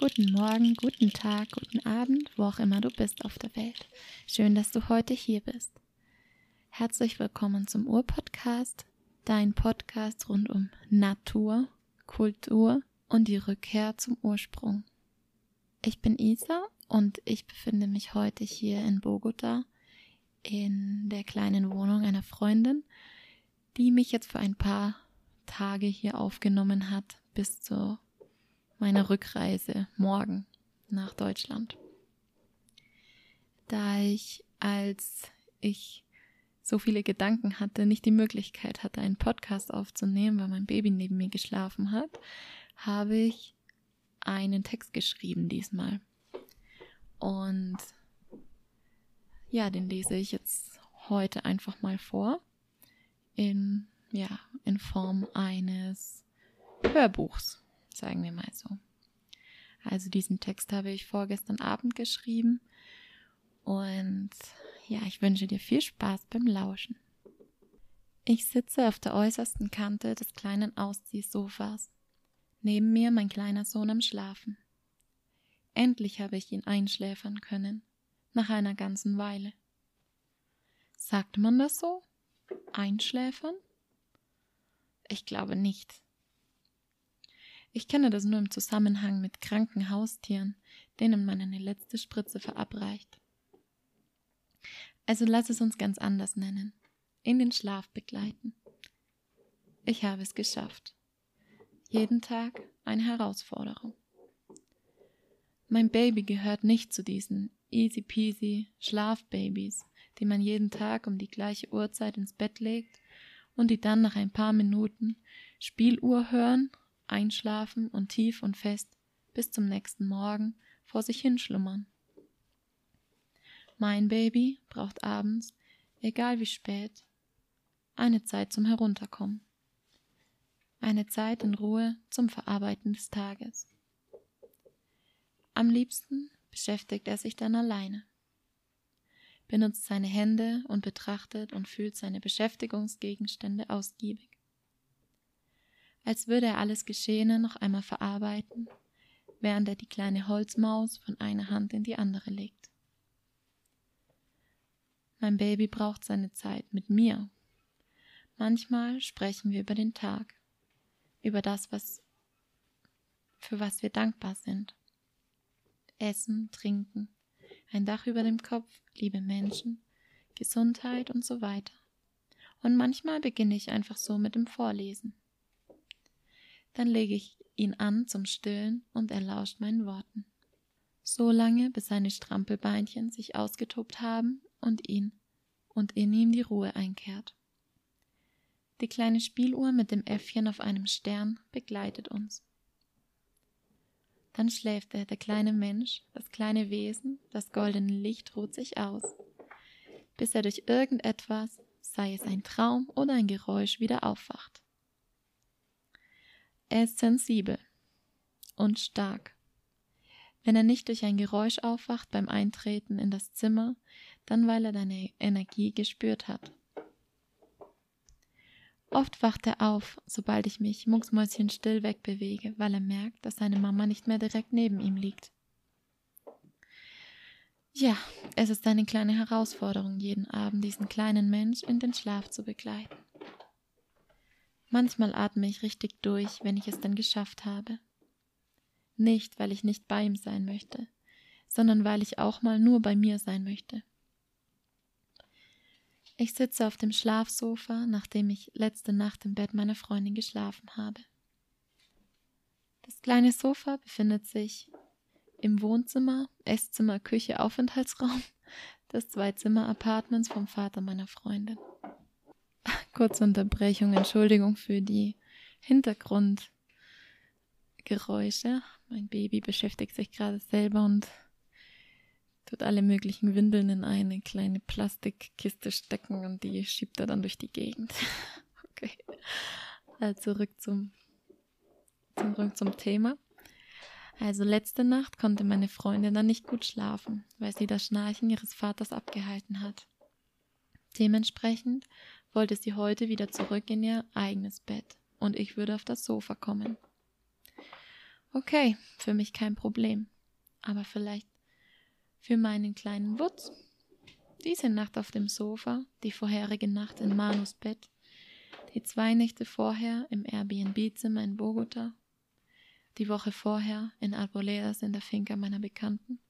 Guten Morgen, guten Tag, guten Abend, wo auch immer du bist auf der Welt. Schön, dass du heute hier bist. Herzlich willkommen zum Urpodcast, dein Podcast rund um Natur, Kultur und die Rückkehr zum Ursprung. Ich bin Isa und ich befinde mich heute hier in Bogota in der kleinen Wohnung einer Freundin, die mich jetzt für ein paar Tage hier aufgenommen hat bis zur meiner Rückreise morgen nach Deutschland. Da ich, als ich so viele Gedanken hatte, nicht die Möglichkeit hatte, einen Podcast aufzunehmen, weil mein Baby neben mir geschlafen hat, habe ich einen Text geschrieben diesmal. Und ja, den lese ich jetzt heute einfach mal vor. In, ja, in Form eines Hörbuchs sagen wir mal so. Also diesen Text habe ich vorgestern Abend geschrieben und ja, ich wünsche dir viel Spaß beim Lauschen. Ich sitze auf der äußersten Kante des kleinen Ausziehsofas. Neben mir mein kleiner Sohn am Schlafen. Endlich habe ich ihn einschläfern können, nach einer ganzen Weile. Sagt man das so? Einschläfern? Ich glaube nicht. Ich kenne das nur im Zusammenhang mit kranken Haustieren, denen man eine letzte Spritze verabreicht. Also lass es uns ganz anders nennen. In den Schlaf begleiten. Ich habe es geschafft. Jeden Tag eine Herausforderung. Mein Baby gehört nicht zu diesen easy peasy Schlafbabys, die man jeden Tag um die gleiche Uhrzeit ins Bett legt und die dann nach ein paar Minuten Spieluhr hören einschlafen und tief und fest bis zum nächsten Morgen vor sich hinschlummern. Mein Baby braucht abends, egal wie spät, eine Zeit zum Herunterkommen. Eine Zeit in Ruhe zum Verarbeiten des Tages. Am liebsten beschäftigt er sich dann alleine, benutzt seine Hände und betrachtet und fühlt seine Beschäftigungsgegenstände ausgiebig als würde er alles Geschehene noch einmal verarbeiten, während er die kleine Holzmaus von einer Hand in die andere legt. Mein Baby braucht seine Zeit mit mir. Manchmal sprechen wir über den Tag, über das, was für was wir dankbar sind. Essen, trinken, ein Dach über dem Kopf, liebe Menschen, Gesundheit und so weiter. Und manchmal beginne ich einfach so mit dem Vorlesen. Dann lege ich ihn an zum Stillen und er lauscht meinen Worten. So lange, bis seine Strampelbeinchen sich ausgetobt haben und ihn und in ihm die Ruhe einkehrt. Die kleine Spieluhr mit dem Äffchen auf einem Stern begleitet uns. Dann schläft er, der kleine Mensch, das kleine Wesen, das goldene Licht ruht sich aus, bis er durch irgendetwas, sei es ein Traum oder ein Geräusch, wieder aufwacht. Er ist sensibel und stark. Wenn er nicht durch ein Geräusch aufwacht beim Eintreten in das Zimmer, dann weil er deine Energie gespürt hat. Oft wacht er auf, sobald ich mich mucksmäuschenstill wegbewege, weil er merkt, dass seine Mama nicht mehr direkt neben ihm liegt. Ja, es ist eine kleine Herausforderung, jeden Abend diesen kleinen Mensch in den Schlaf zu begleiten. Manchmal atme ich richtig durch, wenn ich es denn geschafft habe. Nicht, weil ich nicht bei ihm sein möchte, sondern weil ich auch mal nur bei mir sein möchte. Ich sitze auf dem Schlafsofa, nachdem ich letzte Nacht im Bett meiner Freundin geschlafen habe. Das kleine Sofa befindet sich im Wohnzimmer, Esszimmer, Küche, Aufenthaltsraum des Zwei-Zimmer-Apartments vom Vater meiner Freundin. Kurze Unterbrechung, Entschuldigung für die Hintergrundgeräusche. Mein Baby beschäftigt sich gerade selber und tut alle möglichen Windeln in eine kleine Plastikkiste stecken und die schiebt er dann durch die Gegend. okay. Also zurück zum, zurück zum Thema. Also letzte Nacht konnte meine Freundin dann nicht gut schlafen, weil sie das Schnarchen ihres Vaters abgehalten hat. Dementsprechend wollte sie heute wieder zurück in ihr eigenes Bett und ich würde auf das Sofa kommen. Okay, für mich kein Problem. Aber vielleicht für meinen kleinen Wutz. Diese Nacht auf dem Sofa, die vorherige Nacht in Manus Bett, die zwei Nächte vorher im Airbnb-Zimmer in Bogota, die Woche vorher in Arboledas in der Finca meiner Bekannten,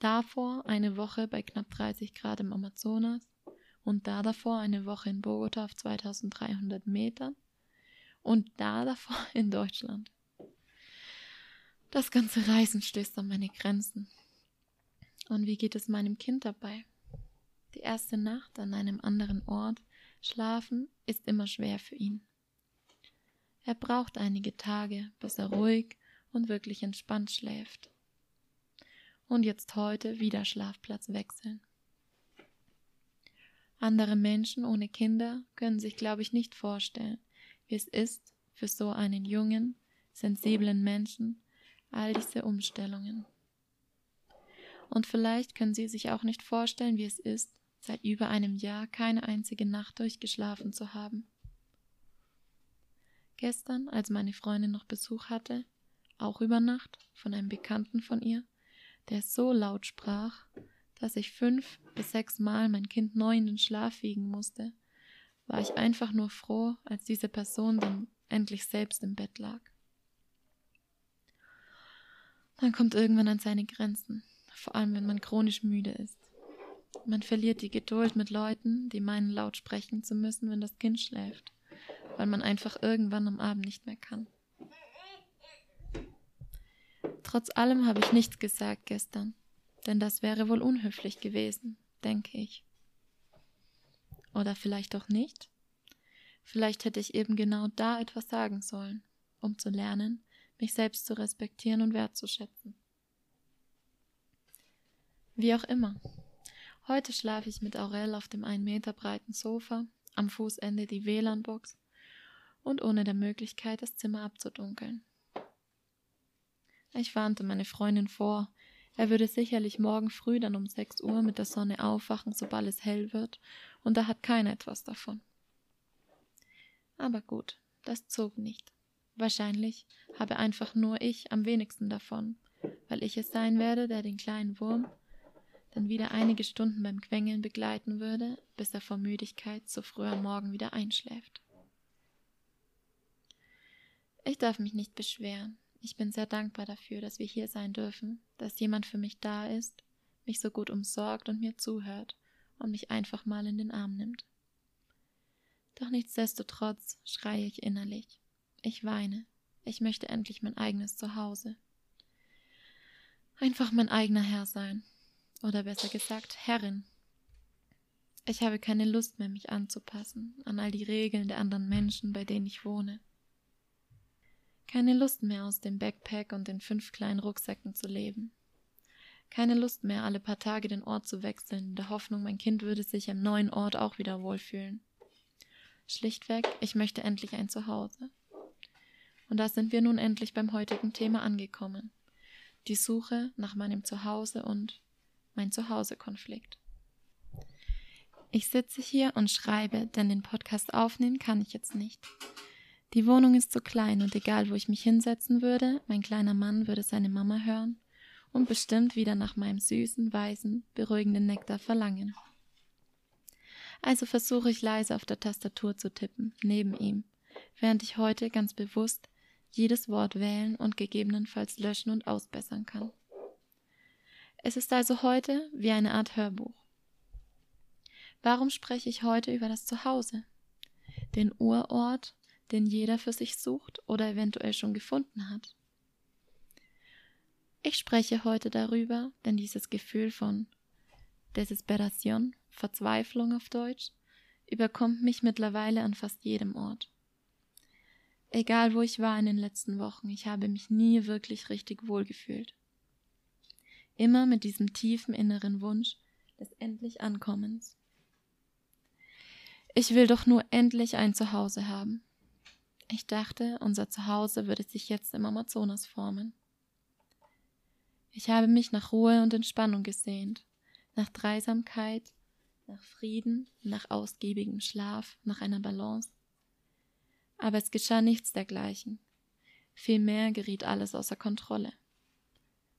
davor eine Woche bei knapp 30 Grad im Amazonas und da davor eine Woche in Bogota auf 2300 Metern und da davor in Deutschland. Das ganze Reisen stößt an meine Grenzen. Und wie geht es meinem Kind dabei? Die erste Nacht an einem anderen Ort schlafen ist immer schwer für ihn. Er braucht einige Tage, bis er ruhig und wirklich entspannt schläft. Und jetzt heute wieder Schlafplatz wechseln. Andere Menschen ohne Kinder können sich, glaube ich, nicht vorstellen, wie es ist, für so einen jungen, sensiblen Menschen all diese Umstellungen. Und vielleicht können Sie sich auch nicht vorstellen, wie es ist, seit über einem Jahr keine einzige Nacht durchgeschlafen zu haben. Gestern, als meine Freundin noch Besuch hatte, auch über Nacht von einem Bekannten von ihr, der so laut sprach, dass ich fünf bis sechs Mal mein Kind neu in den Schlaf wiegen musste, war ich einfach nur froh, als diese Person dann endlich selbst im Bett lag. Man kommt irgendwann an seine Grenzen, vor allem wenn man chronisch müde ist. Man verliert die Geduld mit Leuten, die meinen laut sprechen zu müssen, wenn das Kind schläft, weil man einfach irgendwann am Abend nicht mehr kann. Trotz allem habe ich nichts gesagt gestern, denn das wäre wohl unhöflich gewesen, denke ich. Oder vielleicht auch nicht? Vielleicht hätte ich eben genau da etwas sagen sollen, um zu lernen, mich selbst zu respektieren und wertzuschätzen. Wie auch immer. Heute schlafe ich mit Aurel auf dem einen Meter breiten Sofa, am Fußende die WLAN-Box und ohne der Möglichkeit, das Zimmer abzudunkeln. Ich warnte meine Freundin vor, er würde sicherlich morgen früh dann um sechs Uhr mit der Sonne aufwachen, sobald es hell wird, und da hat keiner etwas davon. Aber gut, das zog nicht. Wahrscheinlich habe einfach nur ich am wenigsten davon, weil ich es sein werde, der den kleinen Wurm dann wieder einige Stunden beim Quengeln begleiten würde, bis er vor Müdigkeit so früh am Morgen wieder einschläft. Ich darf mich nicht beschweren. Ich bin sehr dankbar dafür, dass wir hier sein dürfen, dass jemand für mich da ist, mich so gut umsorgt und mir zuhört und mich einfach mal in den Arm nimmt. Doch nichtsdestotrotz schreie ich innerlich. Ich weine. Ich möchte endlich mein eigenes Zuhause. Einfach mein eigener Herr sein. Oder besser gesagt, Herrin. Ich habe keine Lust mehr, mich anzupassen an all die Regeln der anderen Menschen, bei denen ich wohne. Keine Lust mehr, aus dem Backpack und den fünf kleinen Rucksäcken zu leben. Keine Lust mehr, alle paar Tage den Ort zu wechseln, in der Hoffnung, mein Kind würde sich am neuen Ort auch wieder wohlfühlen. Schlichtweg, ich möchte endlich ein Zuhause. Und da sind wir nun endlich beim heutigen Thema angekommen. Die Suche nach meinem Zuhause und mein Zuhause-Konflikt. Ich sitze hier und schreibe, denn den Podcast aufnehmen kann ich jetzt nicht. Die Wohnung ist zu klein und egal, wo ich mich hinsetzen würde, mein kleiner Mann würde seine Mama hören und bestimmt wieder nach meinem süßen, weißen, beruhigenden Nektar verlangen. Also versuche ich leise auf der Tastatur zu tippen, neben ihm, während ich heute ganz bewusst jedes Wort wählen und gegebenenfalls löschen und ausbessern kann. Es ist also heute wie eine Art Hörbuch. Warum spreche ich heute über das Zuhause? Den Urort, den jeder für sich sucht oder eventuell schon gefunden hat. Ich spreche heute darüber, denn dieses Gefühl von Desesperation, Verzweiflung auf Deutsch, überkommt mich mittlerweile an fast jedem Ort. Egal wo ich war in den letzten Wochen, ich habe mich nie wirklich richtig wohl gefühlt. Immer mit diesem tiefen inneren Wunsch des endlich Ankommens. Ich will doch nur endlich ein Zuhause haben. Ich dachte, unser Zuhause würde sich jetzt im Amazonas formen. Ich habe mich nach Ruhe und Entspannung gesehnt, nach Dreisamkeit, nach Frieden, nach ausgiebigem Schlaf, nach einer Balance aber es geschah nichts dergleichen. Vielmehr geriet alles außer Kontrolle.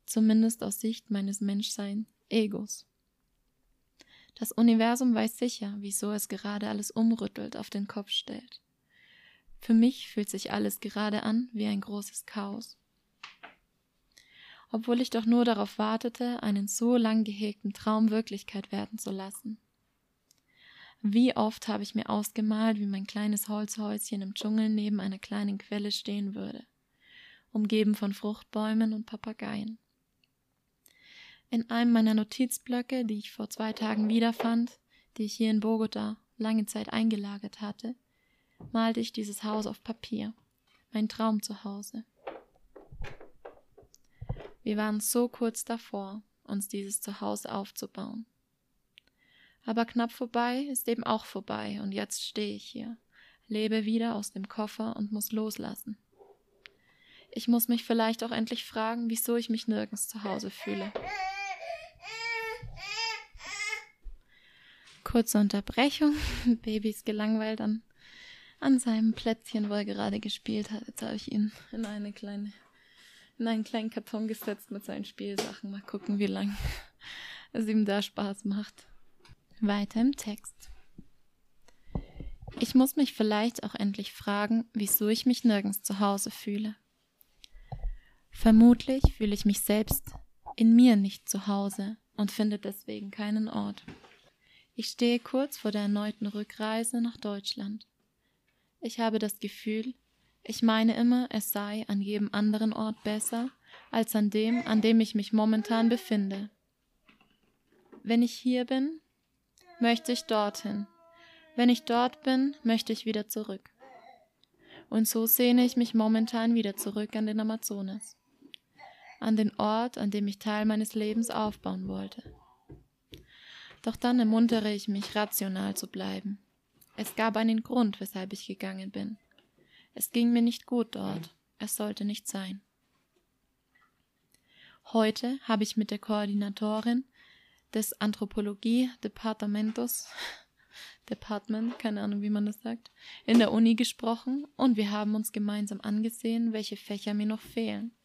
Zumindest aus Sicht meines Menschsein Egos. Das Universum weiß sicher, wieso es gerade alles umrüttelt, auf den Kopf stellt. Für mich fühlt sich alles gerade an wie ein großes Chaos. Obwohl ich doch nur darauf wartete, einen so lang gehegten Traum Wirklichkeit werden zu lassen. Wie oft habe ich mir ausgemalt, wie mein kleines Holzhäuschen im Dschungel neben einer kleinen Quelle stehen würde umgeben von Fruchtbäumen und Papageien. In einem meiner Notizblöcke, die ich vor zwei Tagen wiederfand, die ich hier in Bogota lange Zeit eingelagert hatte, malte ich dieses Haus auf Papier, mein Traum zu Hause. Wir waren so kurz davor, uns dieses Zuhause aufzubauen. Aber knapp vorbei ist eben auch vorbei, und jetzt stehe ich hier, lebe wieder aus dem Koffer und muss loslassen. Ich muss mich vielleicht auch endlich fragen, wieso ich mich nirgends zu Hause fühle. Kurze Unterbrechung. Baby ist gelangweilt an, an seinem Plätzchen, wo er gerade gespielt hat. Jetzt habe ich ihn in eine kleine, in einen kleinen Karton gesetzt mit seinen Spielsachen. Mal gucken, wie lange es ihm da Spaß macht. Weiter im Text. Ich muss mich vielleicht auch endlich fragen, wieso ich mich nirgends zu Hause fühle. Vermutlich fühle ich mich selbst in mir nicht zu Hause und finde deswegen keinen Ort. Ich stehe kurz vor der erneuten Rückreise nach Deutschland. Ich habe das Gefühl, ich meine immer, es sei an jedem anderen Ort besser als an dem, an dem ich mich momentan befinde. Wenn ich hier bin, möchte ich dorthin. Wenn ich dort bin, möchte ich wieder zurück. Und so sehne ich mich momentan wieder zurück an den Amazonas an den Ort, an dem ich Teil meines Lebens aufbauen wollte. Doch dann ermuntere ich mich, rational zu bleiben. Es gab einen Grund, weshalb ich gegangen bin. Es ging mir nicht gut dort. Es sollte nicht sein. Heute habe ich mit der Koordinatorin des Anthropologie-Departamentos, Department, keine Ahnung, wie man das sagt, in der Uni gesprochen und wir haben uns gemeinsam angesehen, welche Fächer mir noch fehlen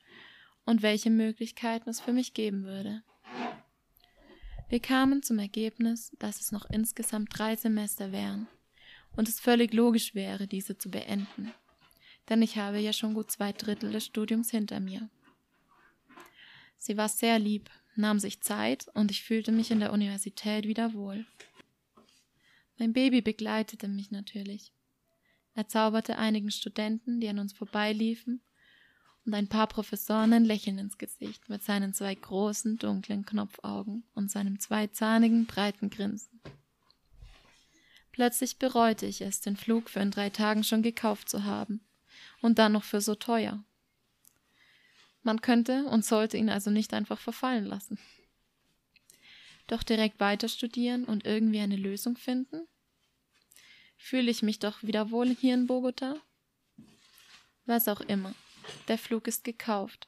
und welche Möglichkeiten es für mich geben würde. Wir kamen zum Ergebnis, dass es noch insgesamt drei Semester wären und es völlig logisch wäre, diese zu beenden, denn ich habe ja schon gut zwei Drittel des Studiums hinter mir. Sie war sehr lieb, nahm sich Zeit und ich fühlte mich in der Universität wieder wohl. Mein Baby begleitete mich natürlich. Er zauberte einigen Studenten, die an uns vorbeiliefen, und ein paar Professoren ein Lächeln ins Gesicht mit seinen zwei großen, dunklen Knopfaugen und seinem zweizahnigen, breiten Grinsen. Plötzlich bereute ich es, den Flug für in drei Tagen schon gekauft zu haben. Und dann noch für so teuer. Man könnte und sollte ihn also nicht einfach verfallen lassen. Doch direkt weiter studieren und irgendwie eine Lösung finden? Fühle ich mich doch wieder wohl hier in Bogota? Was auch immer. Der Flug ist gekauft.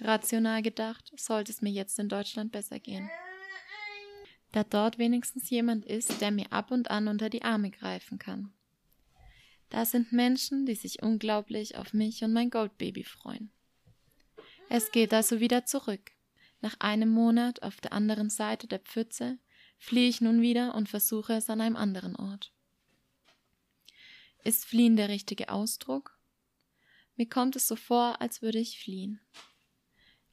Rational gedacht, sollte es mir jetzt in Deutschland besser gehen. Da dort wenigstens jemand ist, der mir ab und an unter die Arme greifen kann. Da sind Menschen, die sich unglaublich auf mich und mein Goldbaby freuen. Es geht also wieder zurück. Nach einem Monat auf der anderen Seite der Pfütze fliehe ich nun wieder und versuche es an einem anderen Ort. Ist fliehen der richtige Ausdruck? Mir kommt es so vor, als würde ich fliehen.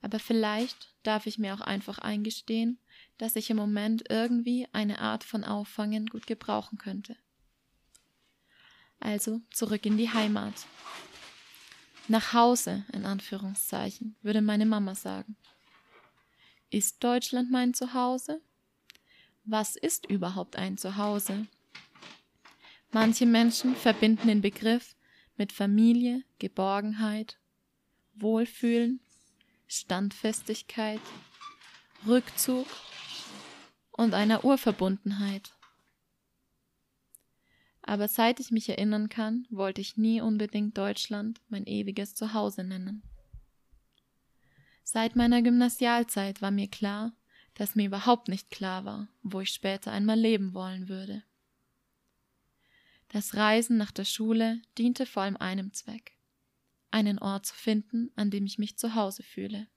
Aber vielleicht darf ich mir auch einfach eingestehen, dass ich im Moment irgendwie eine Art von Auffangen gut gebrauchen könnte. Also zurück in die Heimat. Nach Hause, in Anführungszeichen, würde meine Mama sagen. Ist Deutschland mein Zuhause? Was ist überhaupt ein Zuhause? Manche Menschen verbinden den Begriff mit Familie, Geborgenheit, Wohlfühlen, Standfestigkeit, Rückzug und einer Urverbundenheit. Aber seit ich mich erinnern kann, wollte ich nie unbedingt Deutschland mein ewiges Zuhause nennen. Seit meiner Gymnasialzeit war mir klar, dass mir überhaupt nicht klar war, wo ich später einmal leben wollen würde. Das Reisen nach der Schule diente vor allem einem Zweck einen Ort zu finden, an dem ich mich zu Hause fühle.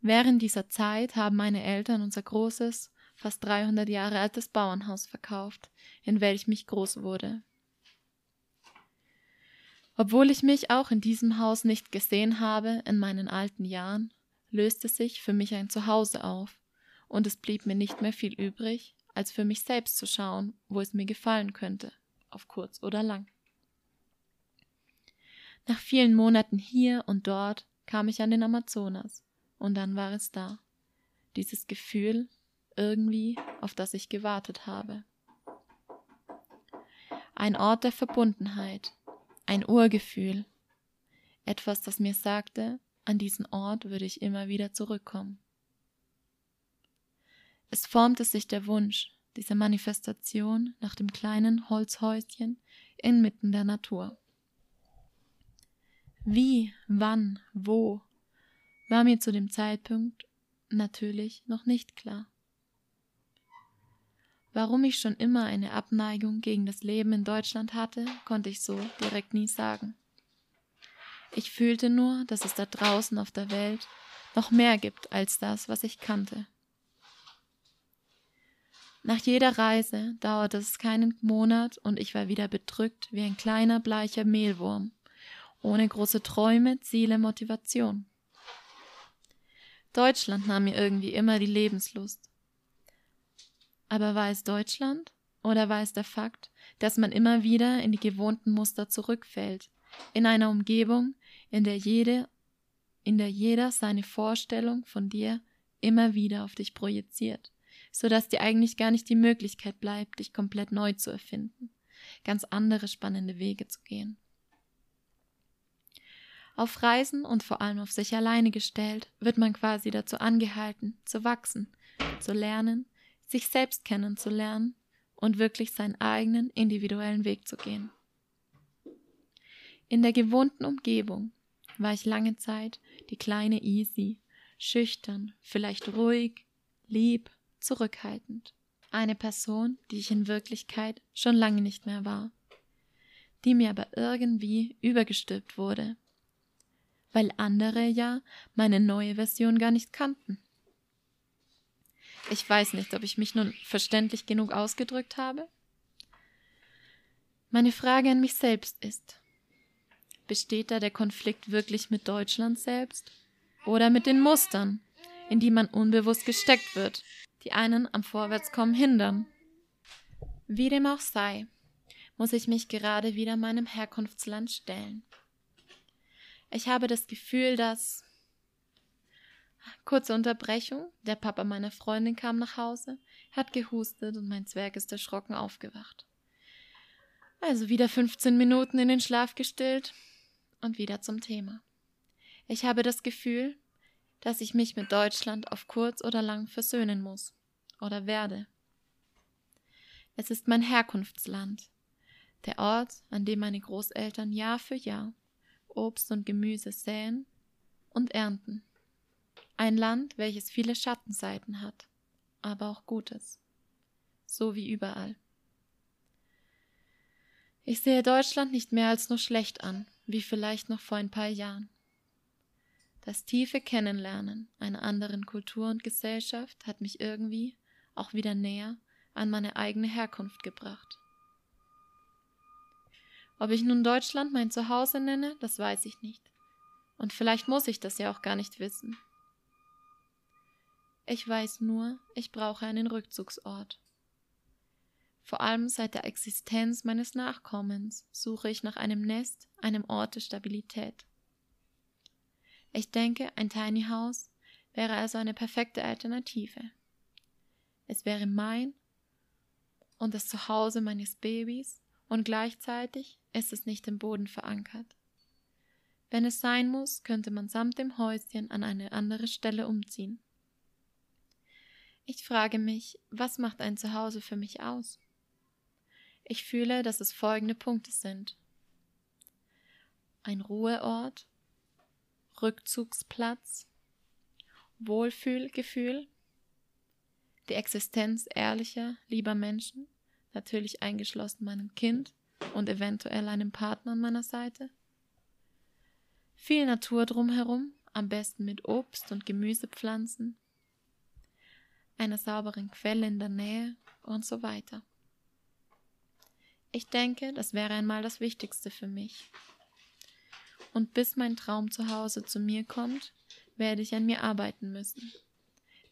Während dieser Zeit haben meine Eltern unser großes, fast 300 Jahre altes Bauernhaus verkauft, in welchem ich groß wurde. Obwohl ich mich auch in diesem Haus nicht gesehen habe in meinen alten Jahren, löste sich für mich ein Zuhause auf, und es blieb mir nicht mehr viel übrig, als für mich selbst zu schauen, wo es mir gefallen könnte, auf kurz oder lang. Nach vielen Monaten hier und dort kam ich an den Amazonas, und dann war es da. Dieses Gefühl, irgendwie, auf das ich gewartet habe. Ein Ort der Verbundenheit, ein Urgefühl, etwas, das mir sagte, an diesen Ort würde ich immer wieder zurückkommen. Es formte sich der Wunsch, diese Manifestation nach dem kleinen Holzhäuschen inmitten der Natur. Wie, wann, wo, war mir zu dem Zeitpunkt natürlich noch nicht klar. Warum ich schon immer eine Abneigung gegen das Leben in Deutschland hatte, konnte ich so direkt nie sagen. Ich fühlte nur, dass es da draußen auf der Welt noch mehr gibt als das, was ich kannte. Nach jeder Reise dauerte es keinen Monat und ich war wieder bedrückt wie ein kleiner bleicher Mehlwurm, ohne große Träume, Ziele, Motivation. Deutschland nahm mir irgendwie immer die Lebenslust. Aber war es Deutschland oder war es der Fakt, dass man immer wieder in die gewohnten Muster zurückfällt, in einer Umgebung, in der jede, in der jeder seine Vorstellung von dir immer wieder auf dich projiziert, so dass dir eigentlich gar nicht die Möglichkeit bleibt, dich komplett neu zu erfinden, ganz andere spannende Wege zu gehen. Auf Reisen und vor allem auf sich alleine gestellt, wird man quasi dazu angehalten, zu wachsen, zu lernen, sich selbst kennenzulernen und wirklich seinen eigenen individuellen Weg zu gehen. In der gewohnten Umgebung war ich lange Zeit die kleine Easy, schüchtern, vielleicht ruhig, lieb, zurückhaltend. Eine Person, die ich in Wirklichkeit schon lange nicht mehr war, die mir aber irgendwie übergestülpt wurde, weil andere ja meine neue Version gar nicht kannten. Ich weiß nicht, ob ich mich nun verständlich genug ausgedrückt habe. Meine Frage an mich selbst ist, Besteht da der Konflikt wirklich mit Deutschland selbst? Oder mit den Mustern, in die man unbewusst gesteckt wird, die einen am Vorwärtskommen hindern? Wie dem auch sei, muss ich mich gerade wieder meinem Herkunftsland stellen. Ich habe das Gefühl, dass Kurze Unterbrechung. Der Papa meiner Freundin kam nach Hause, hat gehustet und mein Zwerg ist erschrocken aufgewacht. Also wieder 15 Minuten in den Schlaf gestillt und wieder zum Thema. Ich habe das Gefühl, dass ich mich mit Deutschland auf kurz oder lang versöhnen muss oder werde. Es ist mein Herkunftsland, der Ort, an dem meine Großeltern Jahr für Jahr Obst und Gemüse säen und ernten. Ein Land, welches viele Schattenseiten hat, aber auch Gutes, so wie überall. Ich sehe Deutschland nicht mehr als nur schlecht an, wie vielleicht noch vor ein paar Jahren. Das tiefe Kennenlernen einer anderen Kultur und Gesellschaft hat mich irgendwie auch wieder näher an meine eigene Herkunft gebracht. Ob ich nun Deutschland mein Zuhause nenne, das weiß ich nicht. Und vielleicht muss ich das ja auch gar nicht wissen. Ich weiß nur, ich brauche einen Rückzugsort. Vor allem seit der Existenz meines Nachkommens suche ich nach einem Nest, einem Ort der Stabilität. Ich denke, ein Tiny House wäre also eine perfekte Alternative. Es wäre mein und das Zuhause meines Babys und gleichzeitig ist es nicht im Boden verankert. Wenn es sein muss, könnte man samt dem Häuschen an eine andere Stelle umziehen. Ich frage mich, was macht ein Zuhause für mich aus? Ich fühle, dass es folgende Punkte sind. Ein Ruheort, Rückzugsplatz, Wohlfühlgefühl, die Existenz ehrlicher, lieber Menschen, natürlich eingeschlossen meinem Kind und eventuell einem Partner an meiner Seite. Viel Natur drumherum, am besten mit Obst und Gemüsepflanzen, einer sauberen Quelle in der Nähe und so weiter. Ich denke, das wäre einmal das Wichtigste für mich. Und bis mein Traum zu Hause zu mir kommt, werde ich an mir arbeiten müssen.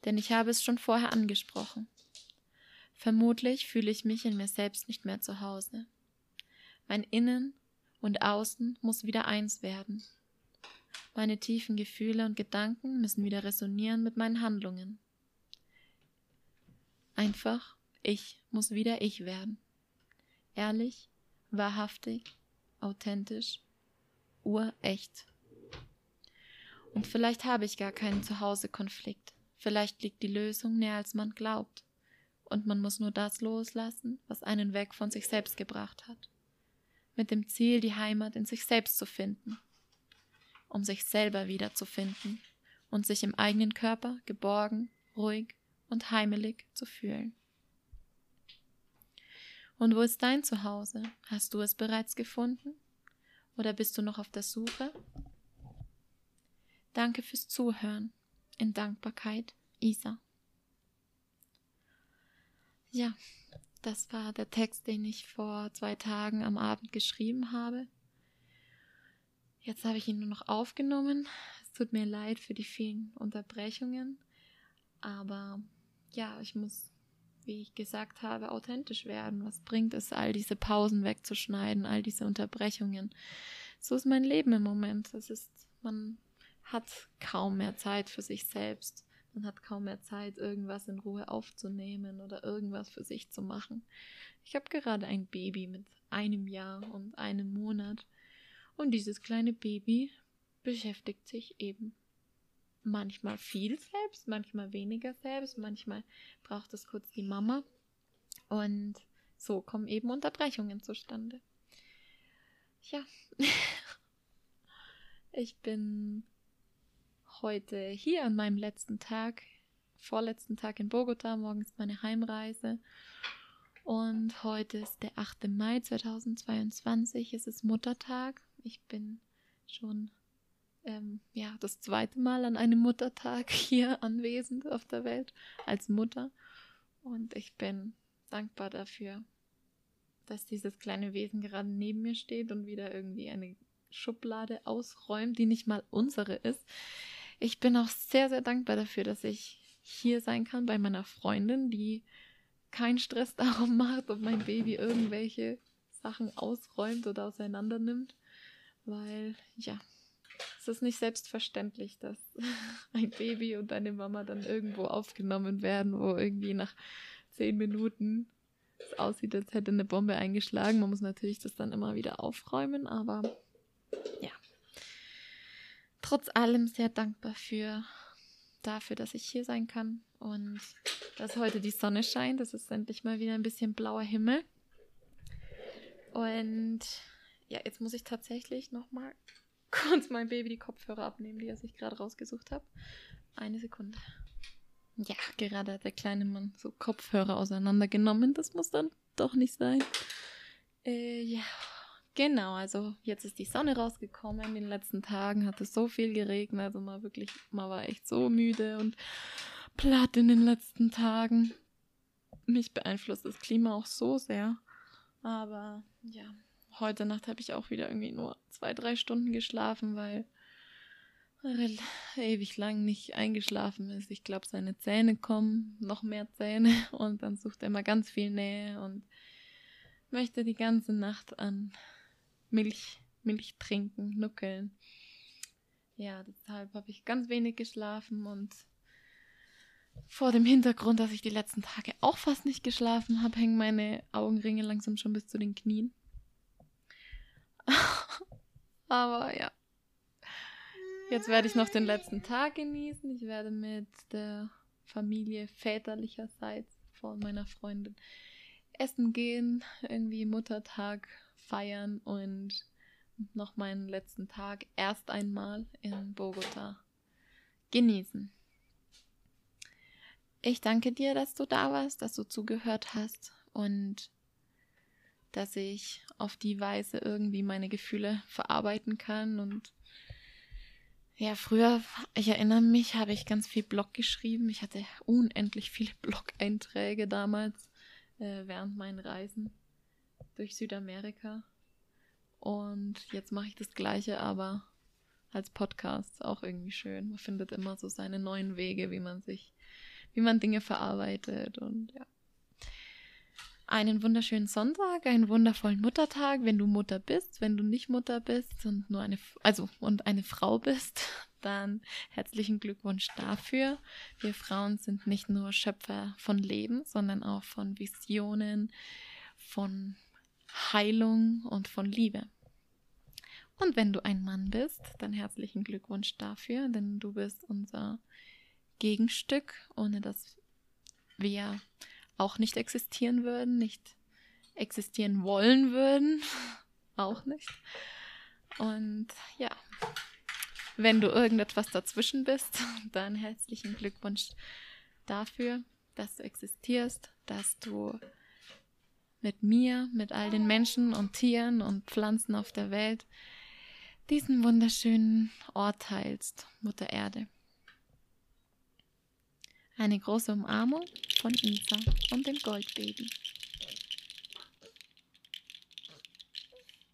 Denn ich habe es schon vorher angesprochen. Vermutlich fühle ich mich in mir selbst nicht mehr zu Hause. Mein Innen und Außen muss wieder eins werden. Meine tiefen Gefühle und Gedanken müssen wieder resonieren mit meinen Handlungen. Einfach, ich muss wieder ich werden. Ehrlich, wahrhaftig, authentisch, urecht. Und vielleicht habe ich gar keinen Zuhause-Konflikt. Vielleicht liegt die Lösung näher, als man glaubt. Und man muss nur das loslassen, was einen weg von sich selbst gebracht hat. Mit dem Ziel, die Heimat in sich selbst zu finden. Um sich selber wiederzufinden und sich im eigenen Körper geborgen, ruhig und heimelig zu fühlen. Und wo ist dein Zuhause? Hast du es bereits gefunden? Oder bist du noch auf der Suche? Danke fürs Zuhören. In Dankbarkeit, Isa. Ja, das war der Text, den ich vor zwei Tagen am Abend geschrieben habe. Jetzt habe ich ihn nur noch aufgenommen. Es tut mir leid für die vielen Unterbrechungen, aber ja, ich muss wie ich gesagt habe, authentisch werden. Was bringt es, all diese Pausen wegzuschneiden, all diese Unterbrechungen? So ist mein Leben im Moment. Es ist, man hat kaum mehr Zeit für sich selbst. Man hat kaum mehr Zeit, irgendwas in Ruhe aufzunehmen oder irgendwas für sich zu machen. Ich habe gerade ein Baby mit einem Jahr und einem Monat. Und dieses kleine Baby beschäftigt sich eben manchmal viel selbst, manchmal weniger selbst, manchmal braucht es kurz die Mama. Und so kommen eben Unterbrechungen zustande. Ja, ich bin heute hier an meinem letzten Tag, vorletzten Tag in Bogota, morgen ist meine Heimreise. Und heute ist der 8. Mai 2022, es ist Muttertag. Ich bin schon ähm, ja, das zweite Mal an einem Muttertag hier anwesend auf der Welt als Mutter. Und ich bin dankbar dafür, dass dieses kleine Wesen gerade neben mir steht und wieder irgendwie eine Schublade ausräumt, die nicht mal unsere ist. Ich bin auch sehr, sehr dankbar dafür, dass ich hier sein kann bei meiner Freundin, die keinen Stress darum macht, ob mein Baby irgendwelche Sachen ausräumt oder auseinander nimmt. Weil, ja, es ist nicht selbstverständlich, dass ein Baby und eine Mama dann irgendwo aufgenommen werden, wo irgendwie nach zehn Minuten es aussieht, als hätte eine Bombe eingeschlagen. Man muss natürlich das dann immer wieder aufräumen, aber. Trotz allem sehr dankbar für dafür, dass ich hier sein kann und dass heute die Sonne scheint. Das ist endlich mal wieder ein bisschen blauer Himmel. Und ja, jetzt muss ich tatsächlich nochmal kurz mein Baby die Kopfhörer abnehmen, die er sich gerade rausgesucht hat. Eine Sekunde. Ja, gerade hat der kleine Mann so Kopfhörer auseinandergenommen. Das muss dann doch nicht sein. Äh, ja, genau. Also jetzt ist die Sonne rausgekommen. In den letzten Tagen hat es so viel geregnet. Also mal wirklich, man war echt so müde und platt in den letzten Tagen. Mich beeinflusst das Klima auch so sehr. Aber ja, heute Nacht habe ich auch wieder irgendwie nur zwei, drei Stunden geschlafen, weil ewig lang nicht eingeschlafen ist. Ich glaube, seine Zähne kommen, noch mehr Zähne und dann sucht er immer ganz viel Nähe und möchte die ganze Nacht an Milch, Milch trinken, nuckeln. Ja, deshalb habe ich ganz wenig geschlafen und vor dem Hintergrund, dass ich die letzten Tage auch fast nicht geschlafen habe, hängen meine Augenringe langsam schon bis zu den Knien. Aber ja. Jetzt werde ich noch den letzten Tag genießen. Ich werde mit der Familie väterlicherseits von meiner Freundin essen gehen, irgendwie Muttertag feiern und noch meinen letzten Tag erst einmal in Bogota genießen. Ich danke dir, dass du da warst, dass du zugehört hast und dass ich auf die Weise irgendwie meine Gefühle verarbeiten kann. Und ja, früher, ich erinnere mich, habe ich ganz viel Blog geschrieben. Ich hatte unendlich viele Blog-Einträge damals äh, während meinen Reisen durch Südamerika. Und jetzt mache ich das gleiche, aber als Podcast. Auch irgendwie schön. Man findet immer so seine neuen Wege, wie man sich, wie man Dinge verarbeitet und ja einen wunderschönen Sonntag, einen wundervollen Muttertag, wenn du Mutter bist, wenn du nicht Mutter bist und nur eine, also und eine Frau bist, dann herzlichen Glückwunsch dafür. Wir Frauen sind nicht nur Schöpfer von Leben, sondern auch von Visionen, von Heilung und von Liebe. Und wenn du ein Mann bist, dann herzlichen Glückwunsch dafür, denn du bist unser Gegenstück, ohne dass wir auch nicht existieren würden, nicht existieren wollen würden, auch nicht. Und ja, wenn du irgendetwas dazwischen bist, dann herzlichen Glückwunsch dafür, dass du existierst, dass du mit mir, mit all den Menschen und Tieren und Pflanzen auf der Welt diesen wunderschönen Ort teilst, Mutter Erde. Eine große Umarmung von Isa und dem Goldbaby.